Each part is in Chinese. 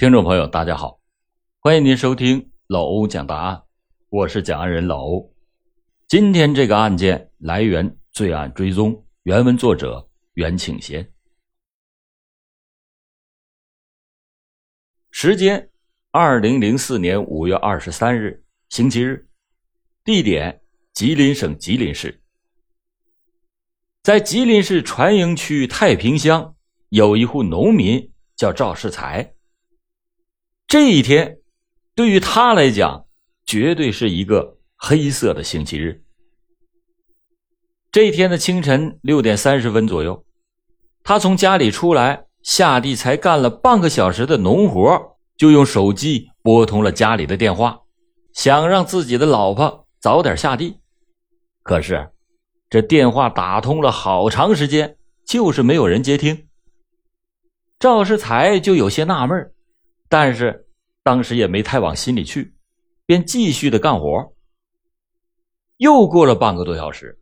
听众朋友，大家好，欢迎您收听老欧讲大案，我是讲案人老欧。今天这个案件来源《罪案追踪》，原文作者袁庆贤。时间：二零零四年五月二十三日，星期日。地点：吉林省吉林市。在吉林市船营区太平乡，有一户农民叫赵世才。这一天，对于他来讲，绝对是一个黑色的星期日。这一天的清晨六点三十分左右，他从家里出来，下地才干了半个小时的农活，就用手机拨通了家里的电话，想让自己的老婆早点下地。可是，这电话打通了好长时间，就是没有人接听。赵世才就有些纳闷但是当时也没太往心里去，便继续的干活。又过了半个多小时，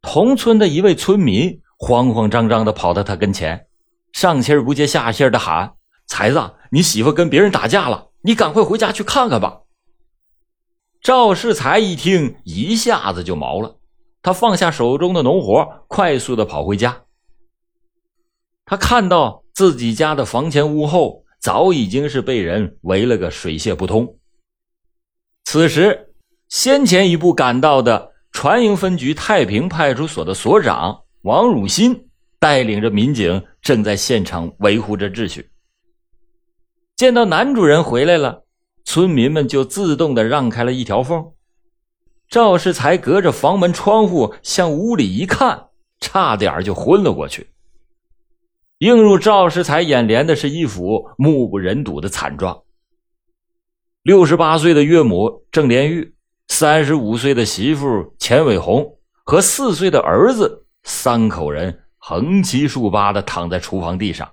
同村的一位村民慌慌张张的跑到他跟前，上气不接下气的喊：“才子，你媳妇跟别人打架了，你赶快回家去看看吧。”赵世才一听，一下子就毛了，他放下手中的农活，快速的跑回家。他看到自己家的房前屋后。早已经是被人围了个水泄不通。此时，先前一步赶到的船营分局太平派出所的所长王汝新带领着民警正在现场维护着秩序。见到男主人回来了，村民们就自动的让开了一条缝。赵世才隔着房门窗户向屋里一看，差点就昏了过去。映入赵世才眼帘的是一幅目不忍睹的惨状：六十八岁的岳母郑连玉，三十五岁的媳妇钱伟红和四岁的儿子三口人横七竖八的躺在厨房地上，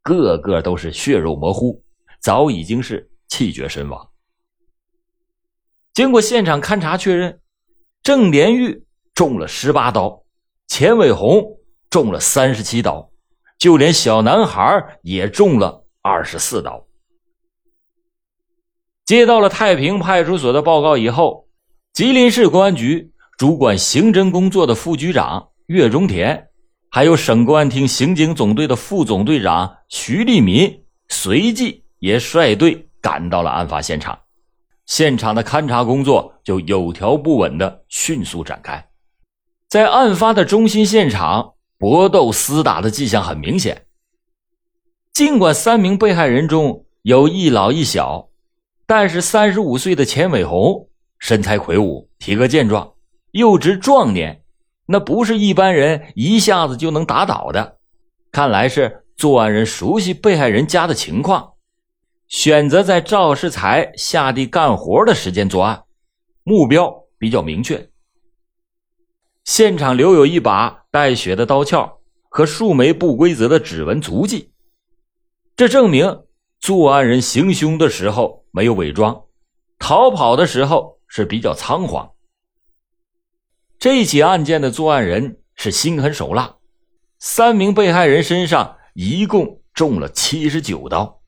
个个都是血肉模糊，早已经是气绝身亡。经过现场勘查确认，郑连玉中了十八刀，钱伟红中了三十七刀。就连小男孩也中了二十四刀。接到了太平派出所的报告以后，吉林市公安局主管刑侦工作的副局长岳中田，还有省公安厅刑警总队的副总队长徐立民，随即也率队赶到了案发现场。现场的勘查工作就有条不紊的迅速展开，在案发的中心现场。搏斗厮打的迹象很明显。尽管三名被害人中有一老一小，但是三十五岁的钱伟红身材魁梧，体格健壮，又值壮年，那不是一般人一下子就能打倒的。看来是作案人熟悉被害人家的情况，选择在赵世才下地干活的时间作案，目标比较明确。现场留有一把带血的刀鞘和数枚不规则的指纹足迹，这证明作案人行凶的时候没有伪装，逃跑的时候是比较仓皇。这起案件的作案人是心狠手辣，三名被害人身上一共中了七十九刀，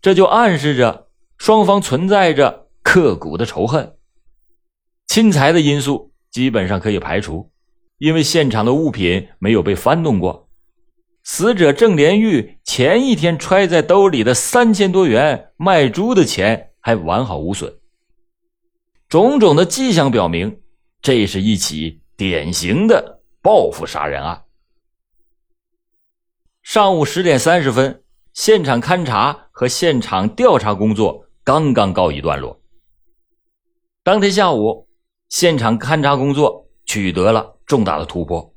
这就暗示着双方存在着刻骨的仇恨。侵财的因素。基本上可以排除，因为现场的物品没有被翻动过。死者郑连玉前一天揣在兜里的三千多元卖猪的钱还完好无损。种种的迹象表明，这是一起典型的报复杀人案。上午十点三十分，现场勘查和现场调查工作刚刚告一段落。当天下午。现场勘查工作取得了重大的突破。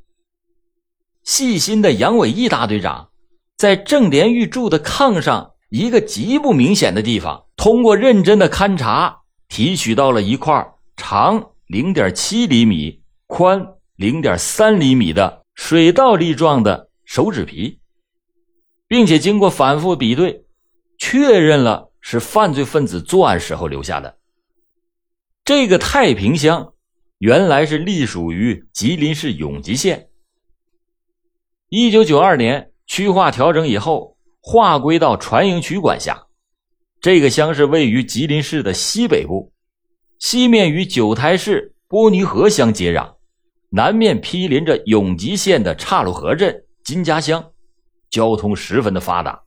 细心的杨伟义大队长在郑连玉住的炕上一个极不明显的地方，通过认真的勘查，提取到了一块长零点七厘米、宽零点三厘米的水稻粒状的手指皮，并且经过反复比对，确认了是犯罪分子作案时候留下的。这个太平乡原来是隶属于吉林市永吉县。一九九二年区划调整以后，划归到船营区管辖。这个乡是位于吉林市的西北部，西面与九台市波尼河乡接壤，南面毗邻着永吉县的岔路河镇金家乡，交通十分的发达。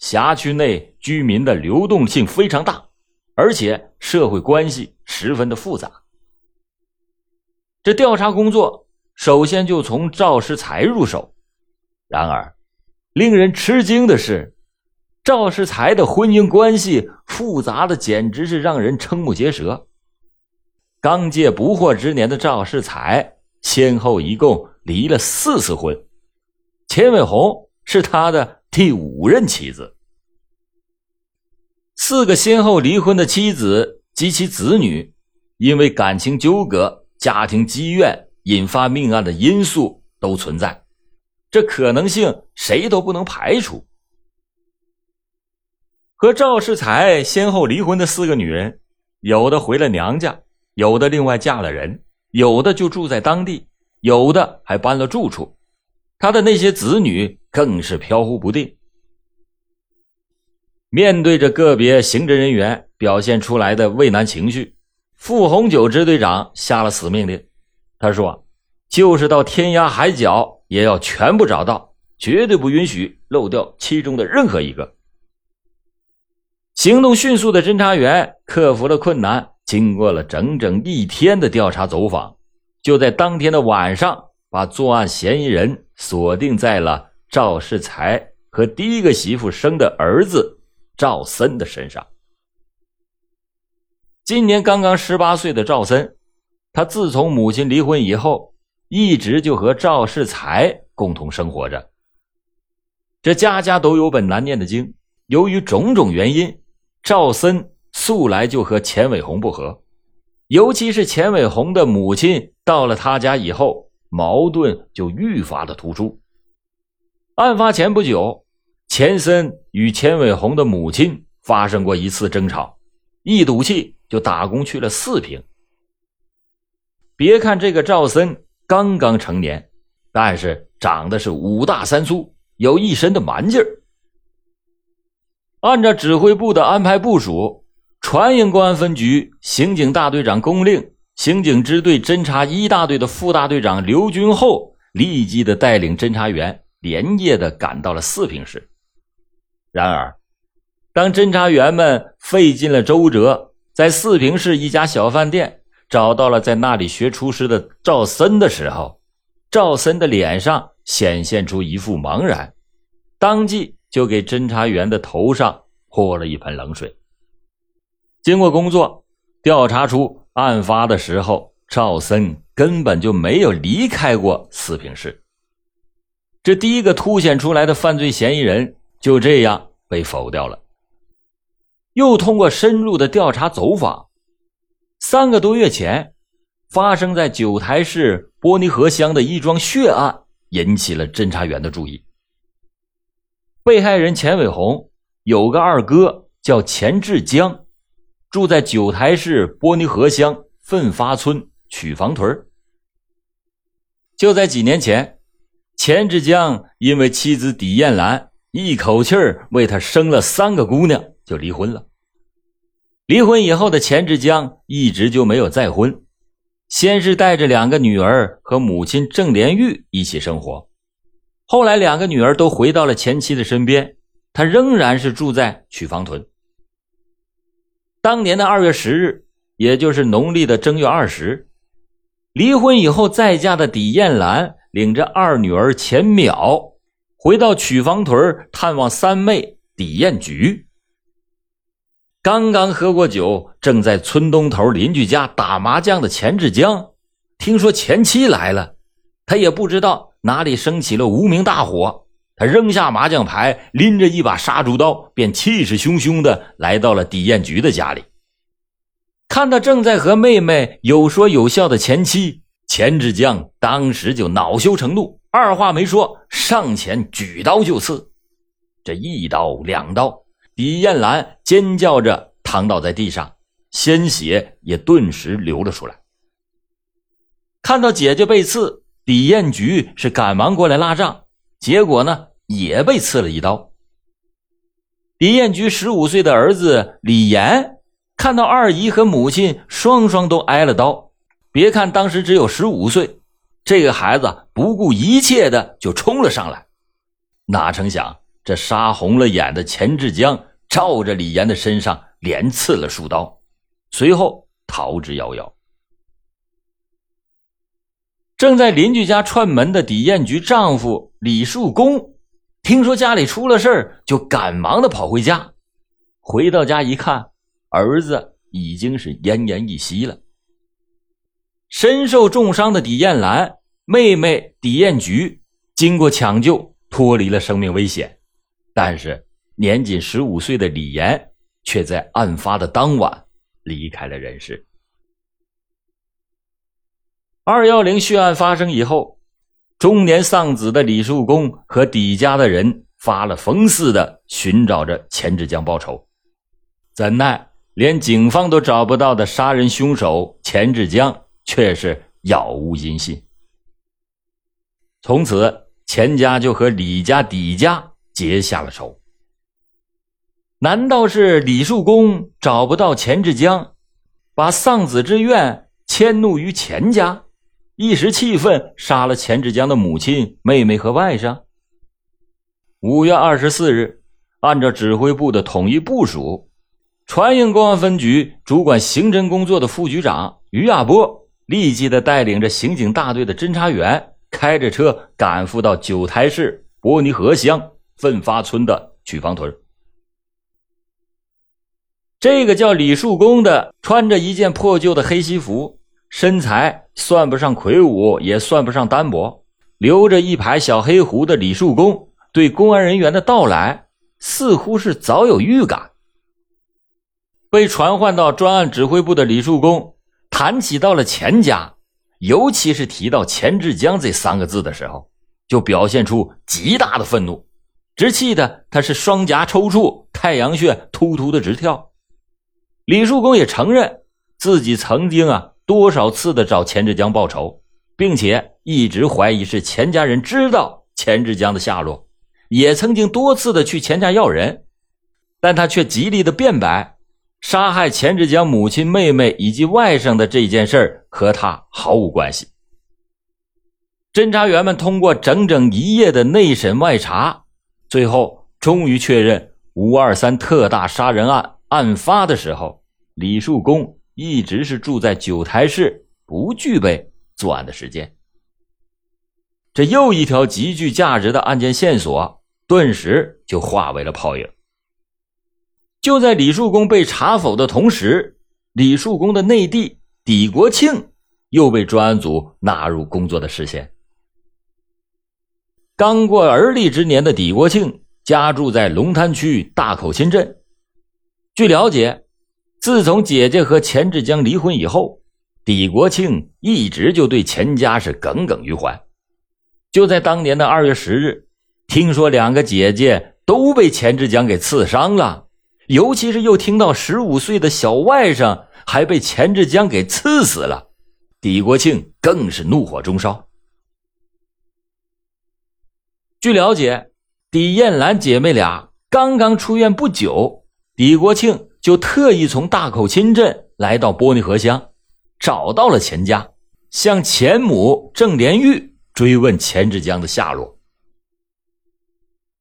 辖区内居民的流动性非常大，而且社会关系十分的复杂。这调查工作首先就从赵世才入手，然而令人吃惊的是，赵世才的婚姻关系复杂的简直是让人瞠目结舌。刚届不惑之年的赵世才，先后一共离了四次婚，钱伟红是他的。第五任妻子，四个先后离婚的妻子及其子女，因为感情纠葛、家庭积怨引发命案的因素都存在，这可能性谁都不能排除。和赵世才先后离婚的四个女人，有的回了娘家，有的另外嫁了人，有的就住在当地，有的还搬了住处。他的那些子女更是飘忽不定。面对着个别刑侦人员表现出来的畏难情绪，傅红九支队长下了死命令。他说：“就是到天涯海角，也要全部找到，绝对不允许漏掉其中的任何一个。”行动迅速的侦查员克服了困难，经过了整整一天的调查走访，就在当天的晚上。把作案嫌疑人锁定在了赵世才和第一个媳妇生的儿子赵森的身上。今年刚刚十八岁的赵森，他自从母亲离婚以后，一直就和赵世才共同生活着。这家家都有本难念的经，由于种种原因，赵森素来就和钱伟红不和，尤其是钱伟红的母亲到了他家以后。矛盾就愈发的突出。案发前不久，钱森与钱伟红的母亲发生过一次争吵，一赌气就打工去了四平。别看这个赵森刚刚成年，但是长得是五大三粗，有一身的蛮劲儿。按照指挥部的安排部署，船营公安分局刑警大队长龚令。刑警支队侦查一大队的副大队长刘军厚立即的带领侦查员连夜的赶到了四平市。然而，当侦查员们费尽了周折，在四平市一家小饭店找到了在那里学厨师的赵森的时候，赵森的脸上显现出一副茫然，当即就给侦查员的头上泼了一盆冷水。经过工作调查出。案发的时候，赵森根本就没有离开过四平市。这第一个凸显出来的犯罪嫌疑人就这样被否掉了。又通过深入的调查走访，三个多月前发生在九台市波尼河乡的一桩血案引起了侦查员的注意。被害人钱伟红有个二哥叫钱志江。住在九台市波尼河乡奋发村曲房屯就在几年前，钱志江因为妻子狄艳兰一口气儿为他生了三个姑娘，就离婚了。离婚以后的钱志江一直就没有再婚，先是带着两个女儿和母亲郑连玉一起生活，后来两个女儿都回到了前妻的身边，他仍然是住在曲房屯。当年的二月十日，也就是农历的正月二十，离婚以后再嫁的李艳兰领着二女儿钱淼回到曲房屯探望三妹李艳菊。刚刚喝过酒，正在村东头邻居家打麻将的钱志江，听说前妻来了，他也不知道哪里升起了无名大火。他扔下麻将牌，拎着一把杀猪刀，便气势汹汹的来到了李艳菊的家里。看到正在和妹妹有说有笑的前妻钱志江，当时就恼羞成怒，二话没说，上前举刀就刺。这一刀两刀，李艳兰尖叫着躺倒在地上，鲜血也顿时流了出来。看到姐姐被刺，李艳菊是赶忙过来拉账，结果呢？也被刺了一刀。李彦菊十五岁的儿子李岩看到二姨和母亲双双都挨了刀，别看当时只有十五岁，这个孩子不顾一切的就冲了上来，哪成想这杀红了眼的钱志江照着李岩的身上连刺了数刀，随后逃之夭夭。正在邻居家串门的李艳菊丈夫李树公，听说家里出了事就赶忙的跑回家。回到家一看，儿子已经是奄奄一息了。身受重伤的李艳兰妹妹李艳菊经过抢救，脱离了生命危险，但是年仅十五岁的李岩却在案发的当晚离开了人世。二幺零血案发生以后，中年丧子的李树公和底家的人发了疯似的寻找着钱志江报仇，怎奈连警方都找不到的杀人凶手钱志江却是杳无音信。从此，钱家就和李家、底家结下了仇。难道是李树公找不到钱志江，把丧子之怨迁怒于钱家？一时气愤，杀了钱志江的母亲、妹妹和外甥。五月二十四日，按照指挥部的统一部署，船营公安分局主管刑侦工作的副局长于亚波立即的带领着刑警大队的侦查员，开着车赶赴到九台市伯尼河乡奋发村的曲房屯。这个叫李树公的，穿着一件破旧的黑西服。身材算不上魁梧，也算不上单薄，留着一排小黑胡的李树公对公安人员的到来似乎是早有预感。被传唤到专案指挥部的李树公谈起到了钱家，尤其是提到钱志江这三个字的时候，就表现出极大的愤怒，直气的他是双颊抽搐，太阳穴突突的直跳。李树公也承认自己曾经啊。多少次的找钱志江报仇，并且一直怀疑是钱家人知道钱志江的下落，也曾经多次的去钱家要人，但他却极力的辩白，杀害钱志江母亲、妹妹以及外甥的这件事和他毫无关系。侦查员们通过整整一夜的内审外查，最后终于确认五二三特大杀人案案发的时候，李树功。一直是住在九台市，不具备作案的时间。这又一条极具价值的案件线索，顿时就化为了泡影。就在李树公被查否的同时，李树公的内弟李国庆又被专案组纳入工作的视线。刚过而立之年的李国庆家住在龙潭区大口新镇，据了解。自从姐姐和钱志江离婚以后，李国庆一直就对钱家是耿耿于怀。就在当年的二月十日，听说两个姐姐都被钱志江给刺伤了，尤其是又听到十五岁的小外甥还被钱志江给刺死了，李国庆更是怒火中烧。据了解，李艳兰姐妹俩刚刚出院不久，李国庆。就特意从大口亲镇来到波尼河乡，找到了钱家，向钱母郑连玉追问钱志江的下落。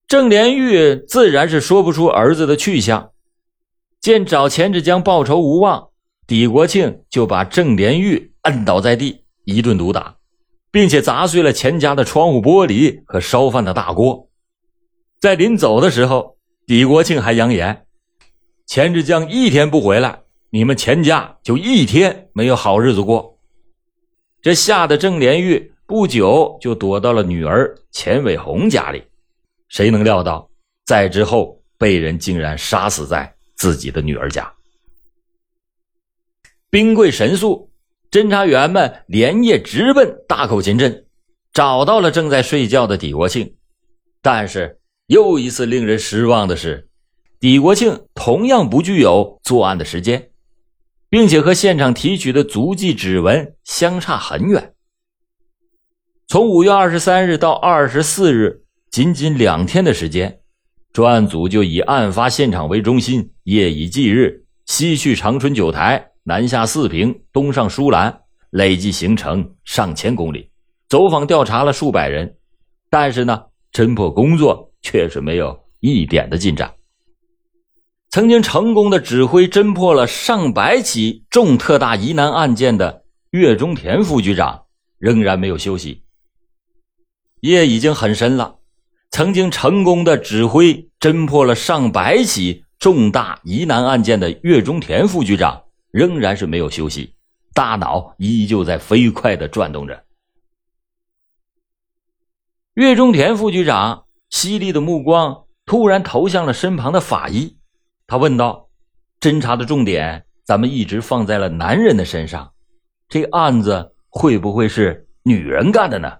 郑连玉自然是说不出儿子的去向，见找钱志江报仇无望，李国庆就把郑连玉摁倒在地，一顿毒打，并且砸碎了钱家的窗户玻璃和烧饭的大锅。在临走的时候，李国庆还扬言。钱志江一天不回来，你们钱家就一天没有好日子过。这吓得郑连玉不久就躲到了女儿钱伟红家里。谁能料到，在之后被人竟然杀死在自己的女儿家。兵贵神速，侦查员们连夜直奔大口琴镇，找到了正在睡觉的李国庆。但是又一次令人失望的是。李国庆同样不具有作案的时间，并且和现场提取的足迹指纹相差很远。从五月二十三日到二十四日，仅仅两天的时间，专案组就以案发现场为中心，夜以继日，西去长春九台，南下四平，东上舒兰，累计行程上千公里，走访调查了数百人，但是呢，侦破工作却是没有一点的进展。曾经成功的指挥侦破了上百起重特大疑难案件的岳中田副局长，仍然没有休息。夜已经很深了。曾经成功的指挥侦破了上百起重大疑难案件的岳中田副局长，仍然是没有休息，大脑依旧在飞快的转动着。岳中田副局长犀利的目光突然投向了身旁的法医，他问道：“侦查的重点，咱们一直放在了男人的身上，这案子会不会是女人干的呢？”